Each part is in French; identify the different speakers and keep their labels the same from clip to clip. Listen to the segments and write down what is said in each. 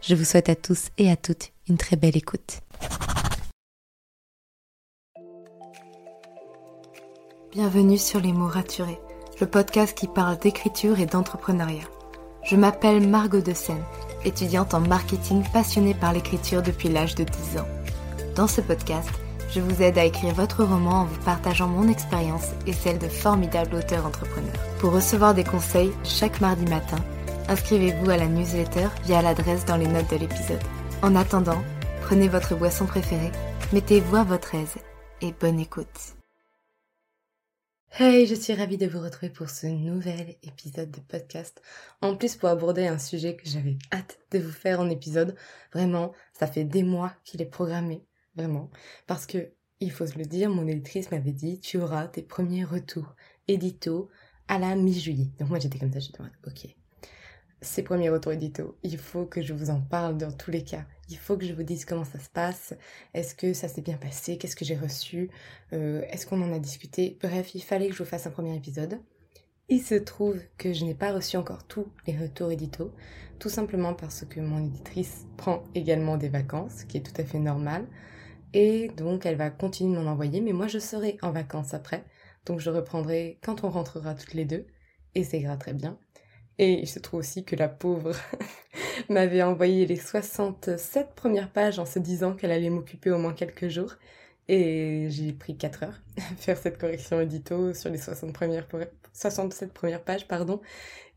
Speaker 1: Je vous souhaite à tous et à toutes une très belle écoute. Bienvenue sur Les mots raturés, le podcast qui parle d'écriture et d'entrepreneuriat. Je m'appelle Margot de Seine, étudiante en marketing passionnée par l'écriture depuis l'âge de 10 ans. Dans ce podcast, je vous aide à écrire votre roman en vous partageant mon expérience et celle de formidables auteurs entrepreneurs. Pour recevoir des conseils chaque mardi matin, inscrivez-vous à la newsletter via l'adresse dans les notes de l'épisode. En attendant, prenez votre boisson préférée, mettez-vous à votre aise et bonne écoute. Hey, je suis ravie de vous retrouver pour ce nouvel épisode de podcast. En plus, pour aborder un sujet que j'avais hâte de vous faire en épisode. Vraiment, ça fait des mois qu'il est programmé. Vraiment. Parce que, il faut se le dire, mon éditrice m'avait dit, tu auras tes premiers retours édito à la mi-juillet. Donc moi, j'étais comme ça, j'étais ok ces premiers retours édito, il faut que je vous en parle dans tous les cas. Il faut que je vous dise comment ça se passe, est-ce que ça s'est bien passé, qu'est-ce que j'ai reçu, euh, est-ce qu'on en a discuté? Bref, il fallait que je vous fasse un premier épisode. Il se trouve que je n'ai pas reçu encore tous les retours édito, tout simplement parce que mon éditrice prend également des vacances, ce qui est tout à fait normal. Et donc elle va continuer de m'en envoyer, mais moi je serai en vacances après. Donc je reprendrai quand on rentrera toutes les deux. Et ça ira très bien. Et il se trouve aussi que la pauvre m'avait envoyé les 67 premières pages en se disant qu'elle allait m'occuper au moins quelques jours. Et j'ai pris 4 heures à faire cette correction édito sur les 60 premières, 67 premières pages. pardon.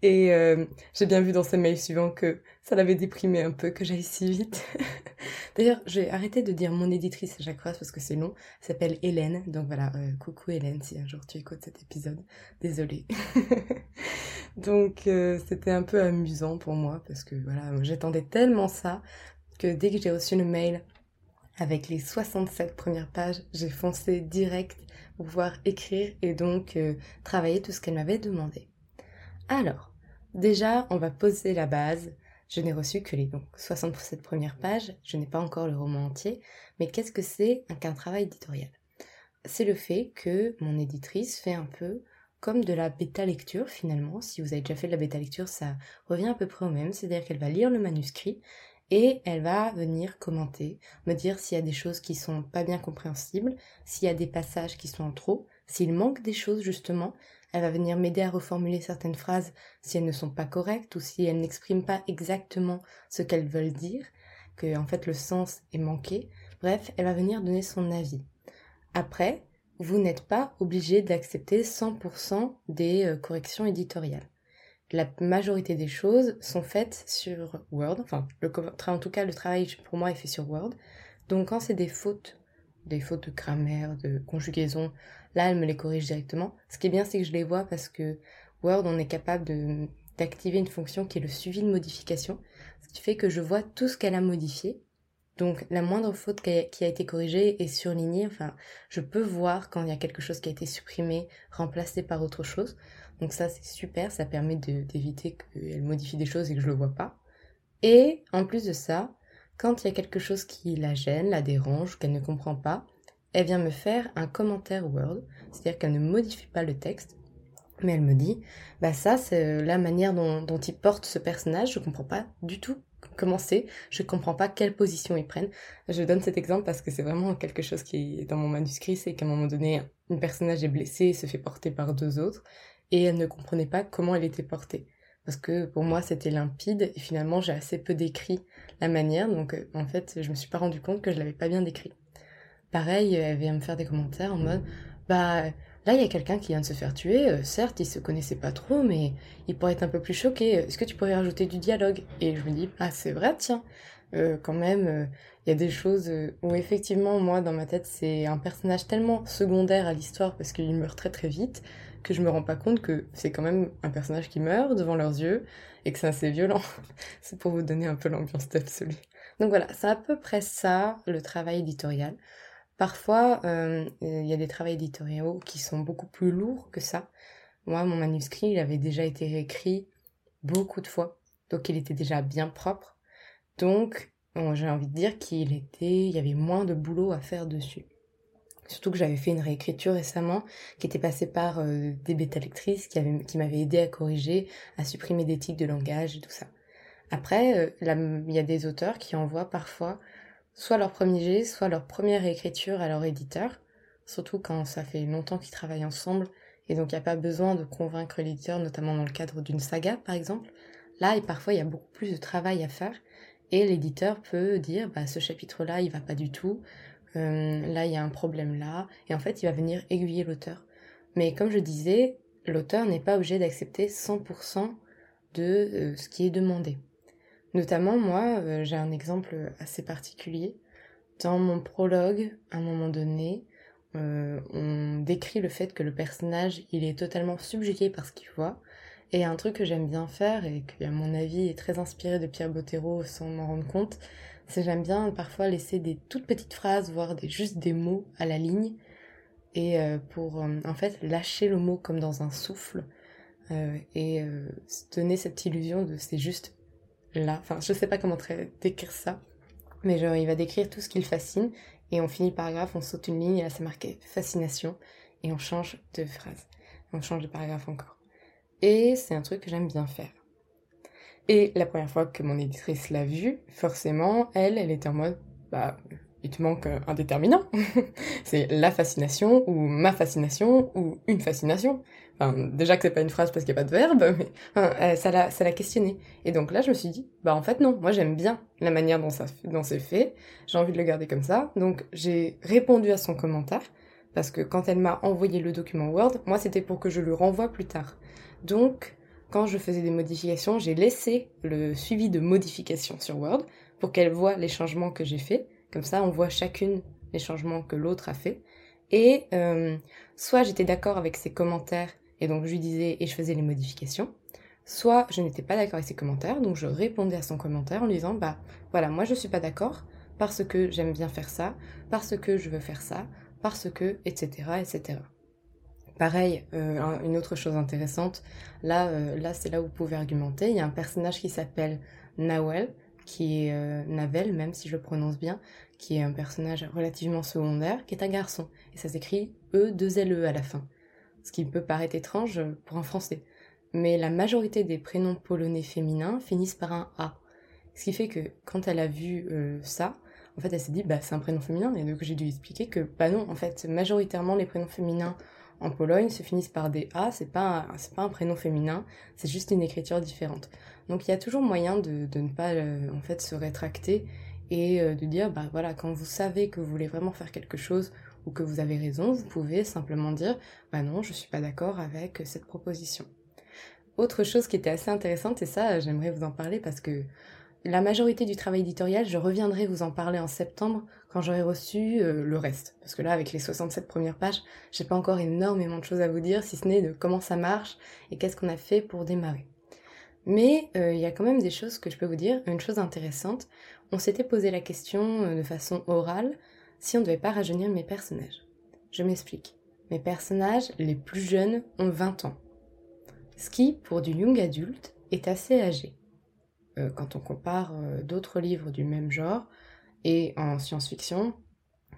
Speaker 1: Et euh, j'ai bien vu dans ce mail suivant que ça l'avait déprimé un peu que j'aille si vite. D'ailleurs, j'ai arrêté de dire mon éditrice à chaque parce que c'est long. Elle s'appelle Hélène. Donc voilà, euh, coucou Hélène si un jour tu écoutes cet épisode. Désolée. donc euh, c'était un peu amusant pour moi parce que voilà, j'attendais tellement ça que dès que j'ai reçu le mail avec les 67 premières pages, j'ai foncé direct pour pouvoir écrire et donc travailler tout ce qu'elle m'avait demandé. Alors, Déjà, on va poser la base. Je n'ai reçu que les donc, 67 premières pages, je n'ai pas encore le roman entier, mais qu'est-ce que c'est qu'un travail éditorial? C'est le fait que mon éditrice fait un peu comme de la bêta lecture finalement. Si vous avez déjà fait de la bêta lecture, ça revient à peu près au même, c'est-à-dire qu'elle va lire le manuscrit et elle va venir commenter, me dire s'il y a des choses qui sont pas bien compréhensibles, s'il y a des passages qui sont en trop, s'il manque des choses justement, elle va venir m'aider à reformuler certaines phrases si elles ne sont pas correctes ou si elles n'expriment pas exactement ce qu'elles veulent dire, que en fait le sens est manqué. Bref, elle va venir donner son avis. Après, vous n'êtes pas obligé d'accepter 100% des euh, corrections éditoriales. La majorité des choses sont faites sur Word, enfin, le, en tout cas, le travail pour moi est fait sur Word. Donc, quand c'est des fautes, des fautes de grammaire, de conjugaison, Là, elle me les corrige directement. Ce qui est bien, c'est que je les vois parce que Word, on est capable d'activer une fonction qui est le suivi de modification. Ce qui fait que je vois tout ce qu'elle a modifié. Donc, la moindre faute qui a été corrigée est surlignée. Enfin, je peux voir quand il y a quelque chose qui a été supprimé, remplacé par autre chose. Donc ça, c'est super. Ça permet d'éviter qu'elle modifie des choses et que je le vois pas. Et, en plus de ça, quand il y a quelque chose qui la gêne, la dérange, qu'elle ne comprend pas, elle vient me faire un commentaire Word, c'est-à-dire qu'elle ne modifie pas le texte, mais elle me dit, bah ça c'est la manière dont, il porte ce personnage, je comprends pas du tout comment c'est, je comprends pas quelle position ils prennent. Je donne cet exemple parce que c'est vraiment quelque chose qui est dans mon manuscrit, c'est qu'à un moment donné, une personnage est blessée et se fait porter par deux autres, et elle ne comprenait pas comment elle était portée. Parce que pour moi c'était limpide et finalement j'ai assez peu décrit la manière, donc euh, en fait je me suis pas rendu compte que je l'avais pas bien décrit. Pareil, elle vient me faire des commentaires en mode Bah, là, il y a quelqu'un qui vient de se faire tuer. Euh, certes, il se connaissait pas trop, mais il pourrait être un peu plus choqué. Est-ce que tu pourrais rajouter du dialogue? Et je me dis Ah, c'est vrai, tiens. Euh, quand même, euh, il y a des choses où effectivement, moi, dans ma tête, c'est un personnage tellement secondaire à l'histoire parce qu'il meurt très très vite que je me rends pas compte que c'est quand même un personnage qui meurt devant leurs yeux et que c'est assez violent. c'est pour vous donner un peu l'ambiance absolue. Donc voilà, c'est à peu près ça le travail éditorial. Parfois, euh, il y a des travaux éditoriaux qui sont beaucoup plus lourds que ça. Moi, mon manuscrit, il avait déjà été réécrit beaucoup de fois, donc il était déjà bien propre. Donc, j'ai envie de dire qu'il était, il y avait moins de boulot à faire dessus. Surtout que j'avais fait une réécriture récemment qui était passée par euh, des bêta lectrices qui, m'avaient aidé à corriger, à supprimer des tics de langage et tout ça. Après, euh, il y a des auteurs qui envoient parfois soit leur premier jet, soit leur première réécriture à leur éditeur, surtout quand ça fait longtemps qu'ils travaillent ensemble et donc il n'y a pas besoin de convaincre l'éditeur, notamment dans le cadre d'une saga par exemple. Là, et parfois il y a beaucoup plus de travail à faire et l'éditeur peut dire bah ce chapitre-là il va pas du tout, euh, là il y a un problème là, et en fait il va venir aiguiller l'auteur. Mais comme je disais, l'auteur n'est pas obligé d'accepter 100% de euh, ce qui est demandé. Notamment moi, euh, j'ai un exemple assez particulier. Dans mon prologue, à un moment donné, on décrit le fait que le personnage il est totalement subjugué par ce qu'il voit. Et un truc que j'aime bien faire et qui à mon avis est très inspiré de Pierre Bottero sans m'en rendre compte, j'aime bien parfois laisser des toutes petites phrases, voire des, juste des mots à la ligne, et euh, pour euh, en fait lâcher le mot comme dans un souffle, euh, et donner cette illusion de c'est juste là. Enfin, je sais pas comment décrire ça, mais genre il va décrire tout ce qui le fascine, et on finit le paragraphe, on saute une ligne, et là c'est marqué fascination, et on change de phrase, on change de paragraphe encore. Et c'est un truc que j'aime bien faire. Et la première fois que mon éditrice l'a vu, forcément, elle, elle était en mode, bah, il te manque un déterminant. c'est la fascination, ou ma fascination, ou une fascination. Enfin, déjà que c'est pas une phrase parce qu'il n'y a pas de verbe, mais euh, ça l'a, ça l'a questionné. Et donc là, je me suis dit, bah en fait non, moi j'aime bien la manière dont ça, dont c'est fait. J'ai envie de le garder comme ça. Donc j'ai répondu à son commentaire parce que quand elle m'a envoyé le document Word, moi c'était pour que je le renvoie plus tard. Donc quand je faisais des modifications, j'ai laissé le suivi de modifications sur Word pour qu'elle voit les changements que j'ai faits. Comme ça, on voit chacune les changements que l'autre a fait. Et euh, soit j'étais d'accord avec ses commentaires et donc je lui disais et je faisais les modifications, soit je n'étais pas d'accord avec ses commentaires, donc je répondais à son commentaire en lui disant bah voilà, moi je suis pas d'accord parce que j'aime bien faire ça, parce que je veux faire ça, parce que, etc., etc. Pareil, euh, une autre chose intéressante, là, euh, là c'est là où vous pouvez argumenter. Il y a un personnage qui s'appelle Nawel, qui est euh, Navel, même si je le prononce bien, qui est un personnage relativement secondaire, qui est un garçon. Et ça s'écrit E-2-L-E à la fin. Ce qui peut paraître étrange pour un français. Mais la majorité des prénoms polonais féminins finissent par un A. Ce qui fait que quand elle a vu ça, en fait elle s'est dit bah c'est un prénom féminin et donc j'ai dû expliquer que bah non en fait majoritairement les prénoms féminins en Pologne se finissent par des A, c'est pas, pas un prénom féminin, c'est juste une écriture différente. Donc il y a toujours moyen de, de ne pas euh, en fait se rétracter et euh, de dire bah voilà quand vous savez que vous voulez vraiment faire quelque chose ou que vous avez raison, vous pouvez simplement dire bah non je suis pas d'accord avec cette proposition. Autre chose qui était assez intéressante et ça j'aimerais vous en parler parce que la majorité du travail éditorial, je reviendrai vous en parler en septembre quand j'aurai reçu euh, le reste. Parce que là, avec les 67 premières pages, j'ai pas encore énormément de choses à vous dire, si ce n'est de comment ça marche et qu'est-ce qu'on a fait pour démarrer. Mais euh, il y a quand même des choses que je peux vous dire. Une chose intéressante, on s'était posé la question euh, de façon orale si on devait pas rajeunir mes personnages. Je m'explique. Mes personnages les plus jeunes ont 20 ans. Ce qui, pour du young adulte, est assez âgé. Quand on compare d'autres livres du même genre et en science-fiction,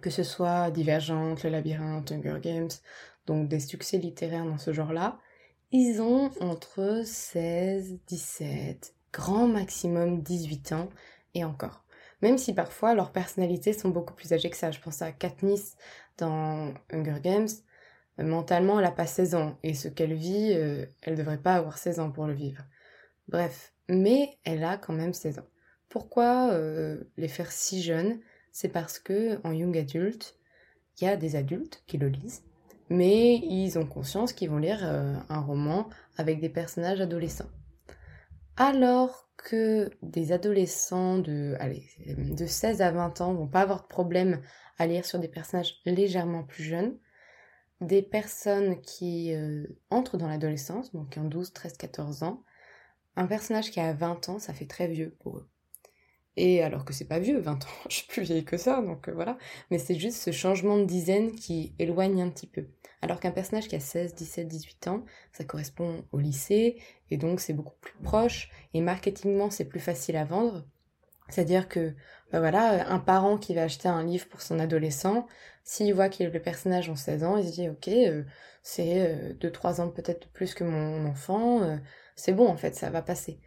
Speaker 1: que ce soit Divergente, Le Labyrinthe, Hunger Games, donc des succès littéraires dans ce genre-là, ils ont entre 16, 17, grand maximum 18 ans et encore. Même si parfois leurs personnalités sont beaucoup plus âgées que ça. Je pense à Katniss dans Hunger Games. Mentalement, elle n'a pas 16 ans et ce qu'elle vit, euh, elle devrait pas avoir 16 ans pour le vivre. Bref, mais elle a quand même 16 ans. Pourquoi euh, les faire si jeunes? C'est parce que en young adult, il y a des adultes qui le lisent, mais ils ont conscience qu'ils vont lire euh, un roman avec des personnages adolescents. Alors que des adolescents de 16 à 20 ans vont pas avoir de problème à lire sur des personnages légèrement plus jeunes, des personnes qui euh, entrent dans l'adolescence, donc en 12, 13, 14 ans, un personnage qui a 20 ans, ça fait très vieux pour eux. Et alors que c'est pas vieux, 20 ans, je suis plus vieille que ça, donc euh, voilà. Mais c'est juste ce changement de dizaine qui éloigne un petit peu. Alors qu'un personnage qui a 16, 17, 18 ans, ça correspond au lycée, et donc c'est beaucoup plus proche, et marketingement c'est plus facile à vendre. C'est-à-dire que, bah voilà, un parent qui va acheter un livre pour son adolescent, s'il voit que le personnage a 16 ans, il se dit, ok, euh, c'est 2-3 euh, ans peut-être plus que mon enfant, c'est bon en fait, ça va passer.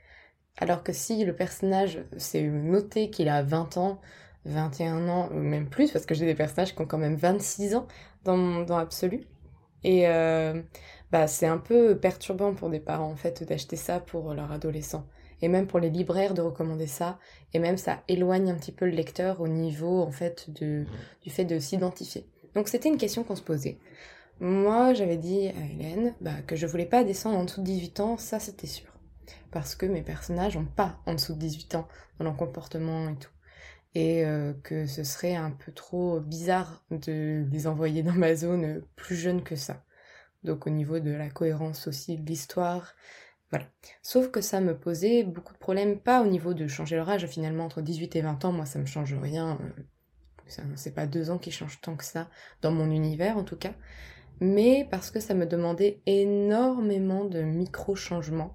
Speaker 1: Alors que si le personnage, c'est noté qu'il a 20 ans, 21 ans, ou même plus, parce que j'ai des personnages qui ont quand même 26 ans dans, dans Absolu. Et euh, bah, c'est un peu perturbant pour des parents, en fait, d'acheter ça pour leur adolescent. Et même pour les libraires de recommander ça. Et même ça éloigne un petit peu le lecteur au niveau, en fait, de, du fait de s'identifier. Donc c'était une question qu'on se posait. Moi, j'avais dit à Hélène bah, que je voulais pas descendre en dessous de 18 ans, ça c'était sûr parce que mes personnages n'ont pas en dessous de 18 ans dans leur comportement et tout. Et euh, que ce serait un peu trop bizarre de les envoyer dans ma zone plus jeune que ça. Donc au niveau de la cohérence aussi de l'histoire, voilà. Sauf que ça me posait beaucoup de problèmes, pas au niveau de changer leur âge, finalement entre 18 et 20 ans, moi ça me change rien. Euh, c'est pas deux ans qui changent tant que ça, dans mon univers en tout cas. Mais parce que ça me demandait énormément de micro-changements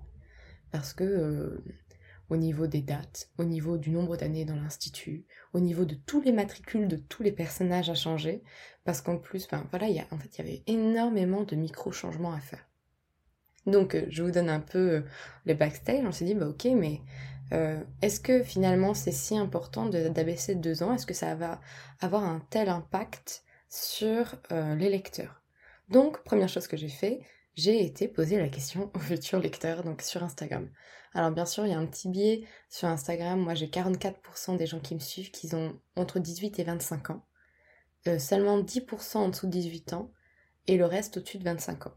Speaker 1: parce que euh, au niveau des dates, au niveau du nombre d'années dans l'institut, au niveau de tous les matricules de tous les personnages à changer, parce qu'en plus, ben voilà, il y avait énormément de micro-changements à faire. Donc, euh, je vous donne un peu euh, les backstage. On s'est dit, bah ok, mais est-ce que finalement c'est si important d'abaisser de deux ans? Est-ce que ça va avoir un tel impact sur les lecteurs? Donc, première chose que j'ai fait, j'ai été poser la question aux futurs lecteurs, donc sur Instagram. Alors bien sûr, il y a un petit biais sur Instagram. Moi, j'ai 44% des gens qui me suivent qui ont entre 18 et 25 ans. Euh, seulement 10% en dessous de 18 ans et le reste au-dessus de 25 ans.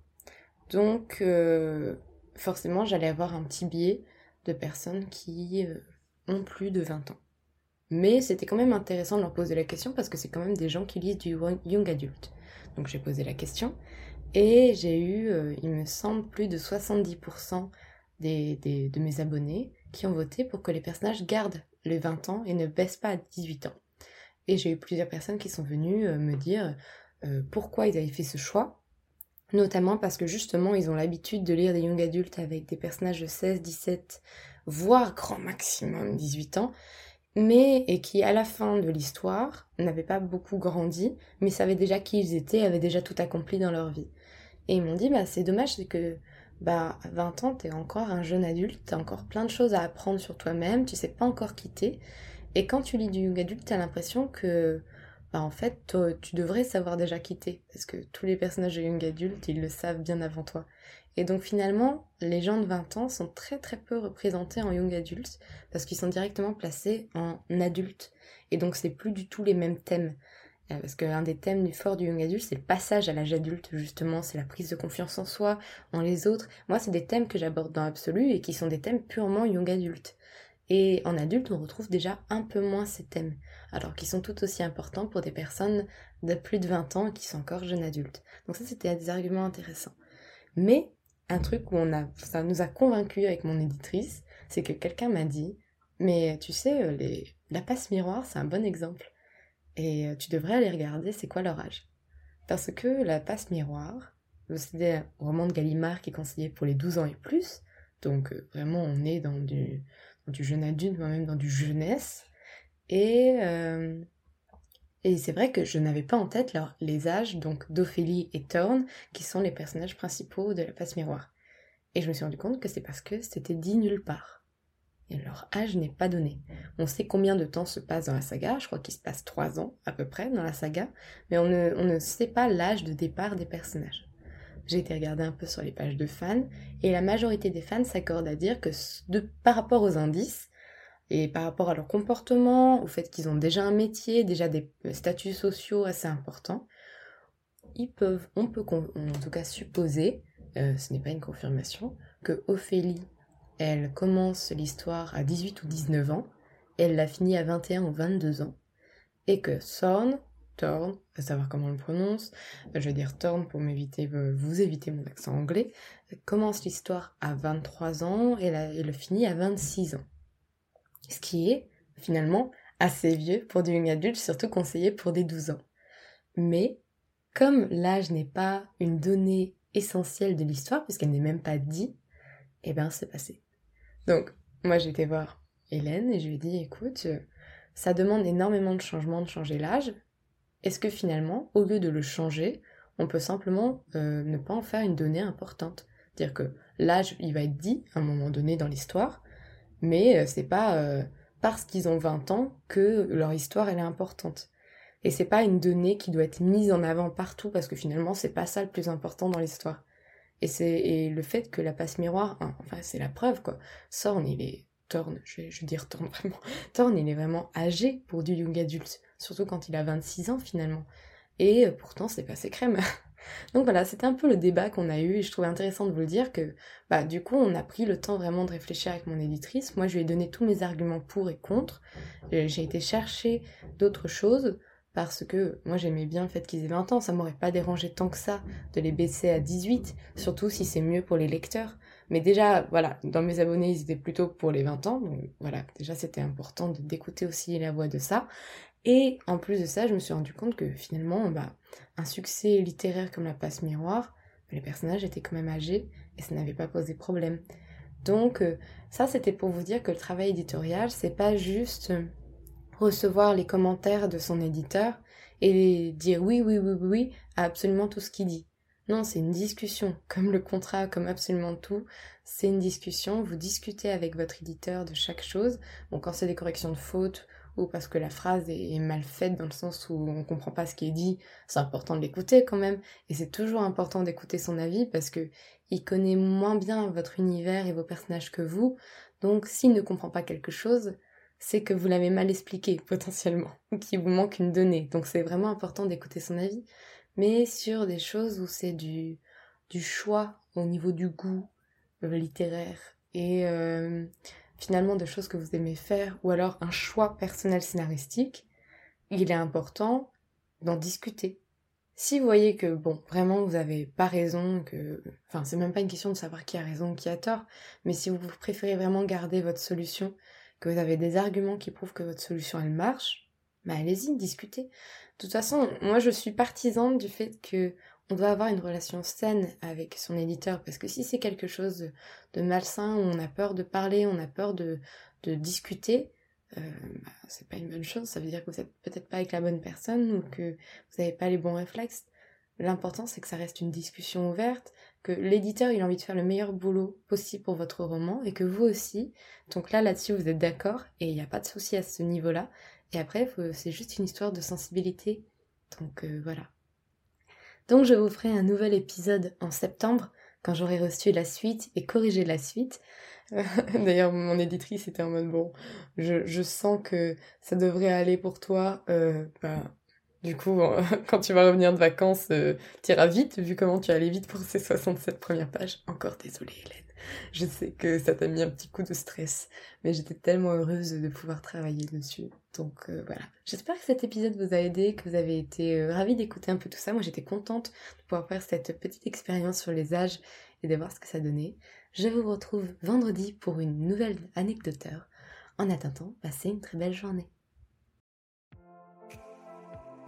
Speaker 1: Donc, euh, forcément, j'allais avoir un petit biais de personnes qui euh, ont plus de 20 ans. Mais c'était quand même intéressant de leur poser la question parce que c'est quand même des gens qui lisent du young adult. Donc j'ai posé la question et j'ai eu, euh, il me semble, plus de 70% des, de mes abonnés qui ont voté pour que les personnages gardent les 20 ans et ne baissent pas à 18 ans. Et j'ai eu plusieurs personnes qui sont venues euh, me dire euh, pourquoi ils avaient fait ce choix, notamment parce que justement ils ont l'habitude de lire des young adultes avec des personnages de 16, 17, voire grand maximum 18 ans, mais et qui à la fin de l'histoire n'avaient pas beaucoup grandi, mais savaient déjà qui ils étaient, avaient déjà tout accompli dans leur vie. Et ils m'ont dit, bah, c'est dommage, c'est que bah, à 20 ans, t'es encore un jeune adulte, t'as encore plein de choses à apprendre sur toi-même, tu sais pas encore quitter. Et quand tu lis du young adulte, t'as l'impression que, bah, en fait, tu devrais savoir déjà quitter. Parce que tous les personnages de young adulte, ils le savent bien avant toi. Et donc finalement, les gens de 20 ans sont très très peu représentés en young adulte parce qu'ils sont directement placés en adulte. Et donc c'est plus du tout les mêmes thèmes. Euh, parce qu'un des thèmes du fort du young adulte, c'est le passage à l'âge adulte, justement, c'est la prise de confiance en soi, en les autres. Moi, c'est des thèmes que j'aborde dans l'absolu et qui sont des thèmes purement young adulte. Et en adulte, on retrouve déjà un peu moins ces thèmes, alors qu'ils sont tout aussi importants pour des personnes de plus de 20 ans qui sont encore jeunes adultes. Donc ça, c'était des arguments intéressants. Mais un truc où on a, ça nous a convaincus avec mon éditrice, c'est que quelqu'un m'a dit, mais tu sais, euh, la passe miroir, c'est un bon exemple. Et euh, tu devrais aller regarder c'est quoi leur âge. Parce que la passe miroir, c'est un roman de Gallimard qui est conseillé pour les 12 ans et plus. Donc euh, vraiment on est dans du, jeune adulte, même dans du jeunesse. Et, euh, et c'est vrai que je n'avais pas en tête les âges donc d'Ophélie et Thorne, qui sont les personnages principaux de la passe miroir. Et je me suis rendu compte que c'est parce que c'était dit nulle part et leur âge n'est pas donné. On sait combien de temps se passe dans la saga, je crois qu'il se passe trois ans à peu près dans la saga, mais on ne, sait pas l'âge de départ des personnages. J'ai été regarder un peu sur les pages de fans, et la majorité des fans s'accordent à dire que par rapport aux indices, et par rapport à leur comportement, au fait qu'ils ont déjà un métier, déjà des statuts sociaux assez importants, ils peuvent, on peut en tout cas supposer, euh, ce n'est pas une confirmation, que Ophélie elle commence l'histoire à 18 ou 19 ans, elle la finit à 21 ou 22 ans, et que Thorn Thorne, à savoir comment on le prononce. Je vais dire Thorne pour m'éviter, vous éviter mon accent anglais. Commence l'histoire à 23 ans et, et le finit à 26 ans. Ce qui est finalement assez vieux pour du young adulte, surtout conseillé pour des 12 ans. Mais comme l'âge n'est pas une donnée essentielle de l'histoire, puisqu'elle n'est même pas dit, eh ben c'est passé. Donc, moi j'ai été voir Hélène et je lui ai dit, écoute, ça demande énormément de changements de changer l'âge. Est-ce que finalement, au lieu de le changer, on peut simplement euh, ne pas en faire une donnée importante? Dire que l'âge, il va être dit à un moment donné dans l'histoire, mais euh, c'est pas euh, parce qu'ils ont 20 ans que leur histoire elle est importante. Et c'est pas une donnée qui doit être mise en avant partout parce que finalement c'est pas ça le plus important dans l'histoire. Et c'est le fait que la passe miroir, hein, enfin c'est la preuve quoi. Sorn il est Thorne, je vais, je vais dire Thorne vraiment. Thorne il est vraiment âgé pour du young adulte, surtout quand il a 26 ans finalement. Et euh, pourtant c'est pas ses crèmes. Donc voilà, c'était un peu le débat qu'on a eu et je trouvais intéressant de vous le dire que bah du coup on a pris le temps vraiment de réfléchir avec mon éditrice. Moi je lui ai donné tous mes arguments pour et contre. J'ai été chercher d'autres choses parce que moi j'aimais bien le fait qu'ils aient 20 ans, ça m'aurait pas dérangé tant que ça de les baisser à 18, surtout si c'est mieux pour les lecteurs. Mais déjà, voilà, dans mes abonnés, ils étaient plutôt pour les 20 ans, donc voilà, déjà c'était important d'écouter aussi la voix de ça. Et en plus de ça, je me suis rendu compte que finalement, bah, un succès littéraire comme La Passe Miroir, les personnages étaient quand même âgés et ça n'avait pas posé problème. Donc euh, ça, c'était pour vous dire que le travail éditorial, c'est pas juste recevoir les commentaires de son éditeur et dire oui, oui, oui, oui, à absolument tout ce qu'il dit. Non, c'est une discussion, comme le contrat, comme absolument tout. C'est une discussion, vous discutez avec votre éditeur de chaque chose. Bon, quand c'est des corrections de fautes ou parce que la phrase est mal faite dans le sens où on comprend pas ce qui est dit, c'est important de l'écouter quand même. Et c'est toujours important d'écouter son avis parce que il connaît moins bien votre univers et vos personnages que vous. Donc, s'il ne comprend pas quelque chose, c'est que vous l'avez mal expliqué potentiellement, ou qu'il vous manque une donnée. Donc c'est vraiment important d'écouter son avis. Mais sur des choses où c'est du, du choix au niveau du goût euh, littéraire et euh, finalement de choses que vous aimez faire, ou alors un choix personnel scénaristique, il est important d'en discuter. Si vous voyez que, bon, vraiment vous avez pas raison, que. Enfin, c'est même pas une question de savoir qui a raison ou qui a tort, mais si vous préférez vraiment garder votre solution, que vous avez des arguments qui prouvent que votre solution elle marche, bah allez-y, discutez. De toute façon, moi je suis partisane du fait que on doit avoir une relation saine avec son éditeur parce que si c'est quelque chose de, malsain où on a peur de parler, on a peur de, discuter, euh, bah, c'est pas une bonne chose. Ça veut dire que vous êtes peut-être pas avec la bonne personne ou que vous n'avez pas les bons réflexes. L'important c'est que ça reste une discussion ouverte, que l'éditeur il a envie de faire le meilleur boulot possible pour votre roman et que vous aussi. Donc là là-dessus vous êtes d'accord et il n'y a pas de souci à ce niveau-là. Et après c'est juste une histoire de sensibilité. Donc euh, voilà. Donc je vous ferai un nouvel épisode en septembre quand j'aurai reçu la suite et corrigé la suite. D'ailleurs, mon éditrice était en mode bon, je, sens que ça devrait aller pour toi. Euh, bah, du coup, quand tu vas revenir de vacances, euh, tu iras vite, vu comment tu allais vite pour ces 67 premières pages. Encore désolée, Hélène. Je sais que ça t'a mis un petit coup de stress, mais j'étais tellement heureuse de pouvoir travailler dessus. Donc euh, voilà. J'espère que cet épisode vous a aidé, que vous avez été euh, ravis d'écouter un peu tout ça. Moi, j'étais contente de pouvoir faire cette petite expérience sur les âges et de voir ce que ça donnait. Je vous retrouve vendredi pour une nouvelle anecdoteur. En attendant, passez une très belle journée.